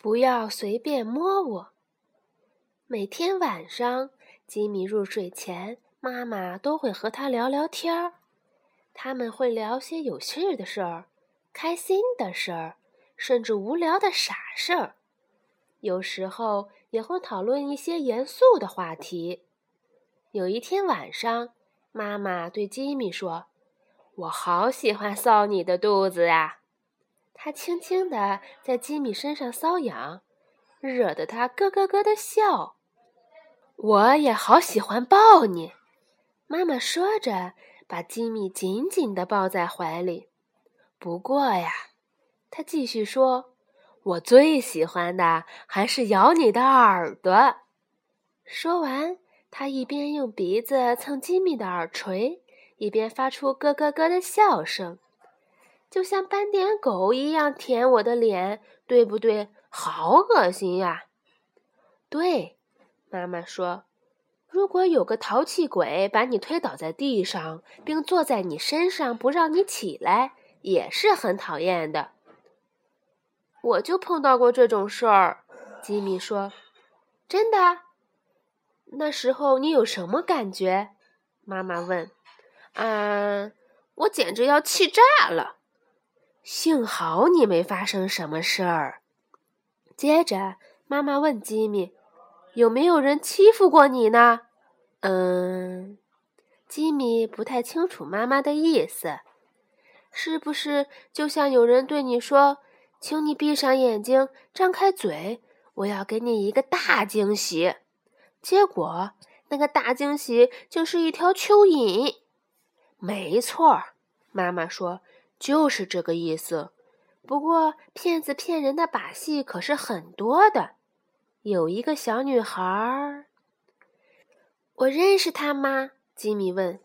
不要随便摸我。每天晚上，吉米入睡前，妈妈都会和他聊聊天儿。他们会聊些有趣的事儿、开心的事儿，甚至无聊的傻事儿。有时候也会讨论一些严肃的话题。有一天晚上，妈妈对吉米说：“我好喜欢搔你的肚子呀。”她轻轻地在吉米身上搔痒，惹得他咯咯咯的笑。我也好喜欢抱你，妈妈说着，把吉米紧紧地抱在怀里。不过呀，他继续说：“我最喜欢的还是咬你的耳朵。”说完，他一边用鼻子蹭吉米的耳垂，一边发出咯咯咯的笑声，就像斑点狗一样舔我的脸，对不对？好恶心呀！对。妈妈说：“如果有个淘气鬼把你推倒在地上，并坐在你身上不让你起来，也是很讨厌的。”我就碰到过这种事儿，吉米说：“真的？那时候你有什么感觉？”妈妈问。“嗯，我简直要气炸了。幸好你没发生什么事儿。”接着，妈妈问吉米。有没有人欺负过你呢？嗯，吉米不太清楚妈妈的意思，是不是就像有人对你说：“请你闭上眼睛，张开嘴，我要给你一个大惊喜。”结果那个大惊喜就是一条蚯蚓。没错，妈妈说就是这个意思。不过骗子骗人的把戏可是很多的。有一个小女孩，我认识她吗？吉米问。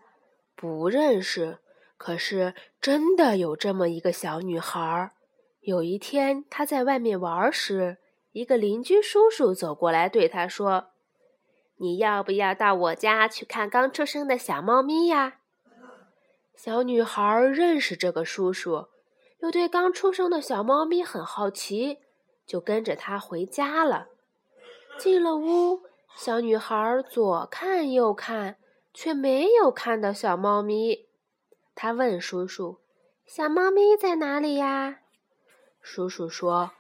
不认识，可是真的有这么一个小女孩。有一天，她在外面玩时，一个邻居叔叔走过来对她说：“你要不要到我家去看刚出生的小猫咪呀？”小女孩认识这个叔叔，又对刚出生的小猫咪很好奇，就跟着他回家了。进了屋，小女孩左看右看，却没有看到小猫咪。她问叔叔：“小猫咪在哪里呀？”叔叔说：“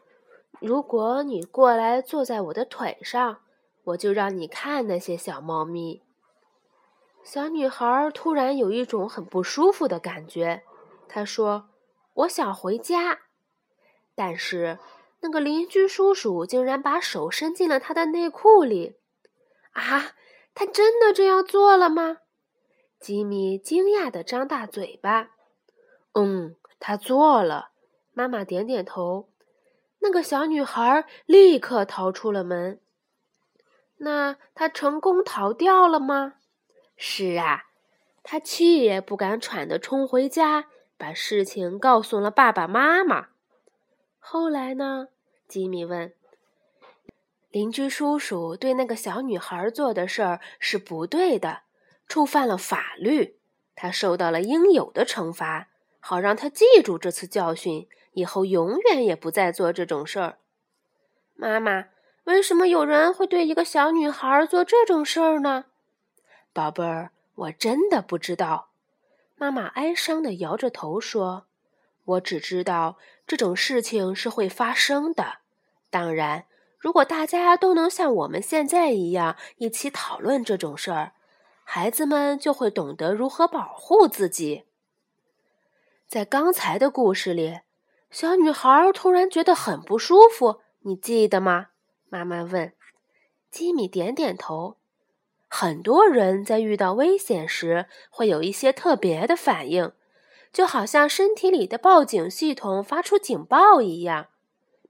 如果你过来坐在我的腿上，我就让你看那些小猫咪。”小女孩突然有一种很不舒服的感觉。她说：“我想回家。”但是。那个邻居叔叔竟然把手伸进了她的内裤里，啊！他真的这样做了吗？吉米惊讶地张大嘴巴。嗯，他做了。妈妈点点头。那个小女孩立刻逃出了门。那她成功逃掉了吗？是啊，他气也不敢喘的冲回家，把事情告诉了爸爸妈妈。后来呢？吉米问：“邻居叔叔对那个小女孩做的事儿是不对的，触犯了法律，他受到了应有的惩罚，好让他记住这次教训，以后永远也不再做这种事儿。”妈妈，为什么有人会对一个小女孩做这种事儿呢？宝贝儿，我真的不知道。妈妈哀伤地摇着头说：“我只知道这种事情是会发生的。”当然，如果大家都能像我们现在一样一起讨论这种事儿，孩子们就会懂得如何保护自己。在刚才的故事里，小女孩突然觉得很不舒服，你记得吗？妈妈问。吉米点点头。很多人在遇到危险时会有一些特别的反应，就好像身体里的报警系统发出警报一样。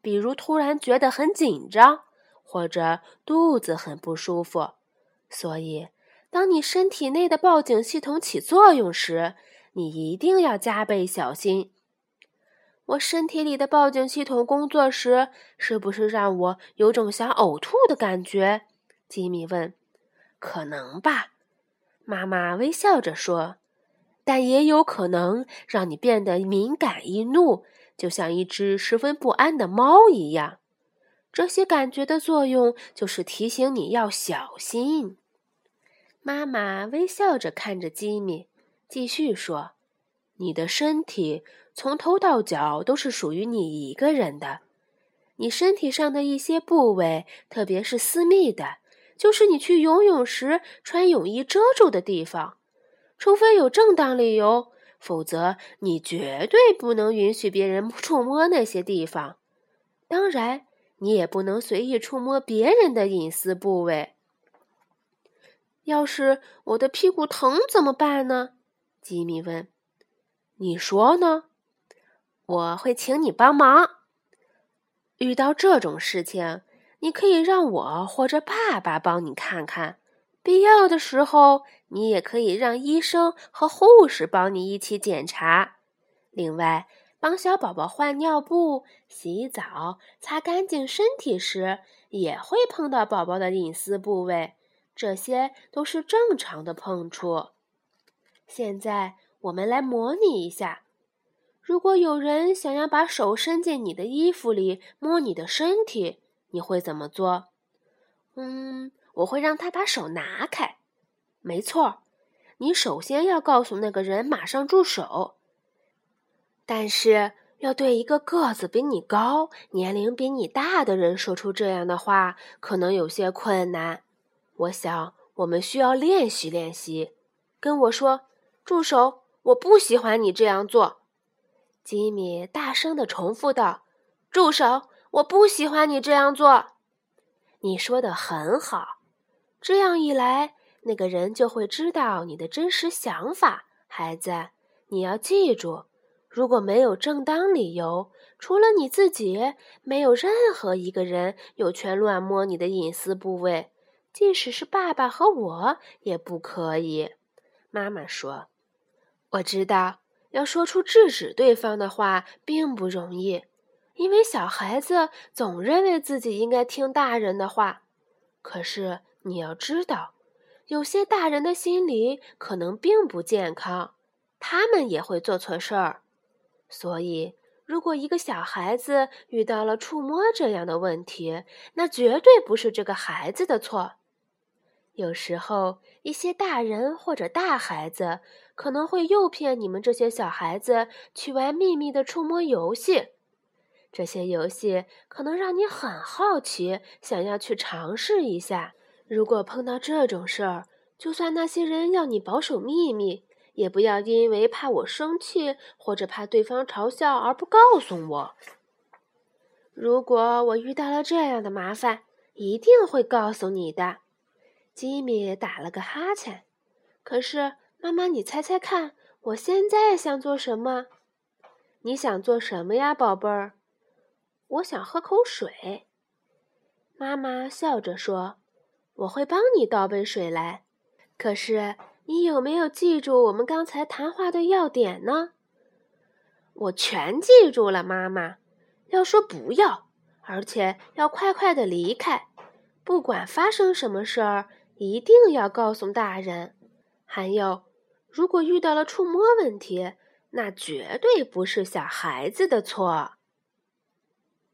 比如突然觉得很紧张，或者肚子很不舒服，所以当你身体内的报警系统起作用时，你一定要加倍小心。我身体里的报警系统工作时，是不是让我有种想呕吐的感觉？吉米问。可能吧，妈妈微笑着说。但也有可能让你变得敏感易怒。就像一只十分不安的猫一样，这些感觉的作用就是提醒你要小心。妈妈微笑着看着吉米，继续说：“你的身体从头到脚都是属于你一个人的。你身体上的一些部位，特别是私密的，就是你去游泳时穿泳衣遮住的地方。除非有正当理由，否则你绝对不能允许别人触摸那些地方。当然，你也不能随意触摸别人的隐私部位。”要是我的屁股疼怎么办呢？吉米问。“你说呢？我会请你帮忙。遇到这种事情，你可以让我或者爸爸帮你看看。必要的时候，你也可以让医生和护士帮你一起检查。另外，帮小宝宝换尿布、洗澡、擦干净身体时，也会碰到宝宝的隐私部位。”这些都是正常的碰触。现在我们来模拟一下：如果有人想要把手伸进你的衣服里摸你的身体，你会怎么做？嗯，我会让他把手拿开。没错，你首先要告诉那个人马上住手。但是要对一个个子比你高、年龄比你大的人说出这样的话，可能有些困难。我想，我们需要练习练习。跟我说，住手！我不喜欢你这样做。吉米大声的重复道：“住手！我不喜欢你这样做。”你说的很好。这样一来，那个人就会知道你的真实想法。孩子，你要记住，如果没有正当理由，除了你自己，没有任何一个人有权乱摸你的隐私部位。即使是爸爸和我也不可以，妈妈说：“我知道，要说出制止对方的话并不容易，因为小孩子总认为自己应该听大人的话。可是你要知道，有些大人的心理可能并不健康，他们也会做错事儿。所以，如果一个小孩子遇到了触摸这样的问题，那绝对不是这个孩子的错。”有时候，一些大人或者大孩子可能会诱骗你们这些小孩子去玩秘密的触摸游戏。这些游戏可能让你很好奇，想要去尝试一下。如果碰到这种事儿，就算那些人要你保守秘密，也不要因为怕我生气或者怕对方嘲笑而不告诉我。如果我遇到了这样的麻烦，一定会告诉你的。吉米打了个哈欠。可是，妈妈，你猜猜看，我现在想做什么？你想做什么呀，宝贝儿？我想喝口水。妈妈笑着说：“我会帮你倒杯水来。可是，你有没有记住我们刚才谈话的要点呢？”我全记住了，妈妈。要说不要，而且要快快的离开，不管发生什么事儿。一定要告诉大人。还有，如果遇到了触摸问题，那绝对不是小孩子的错。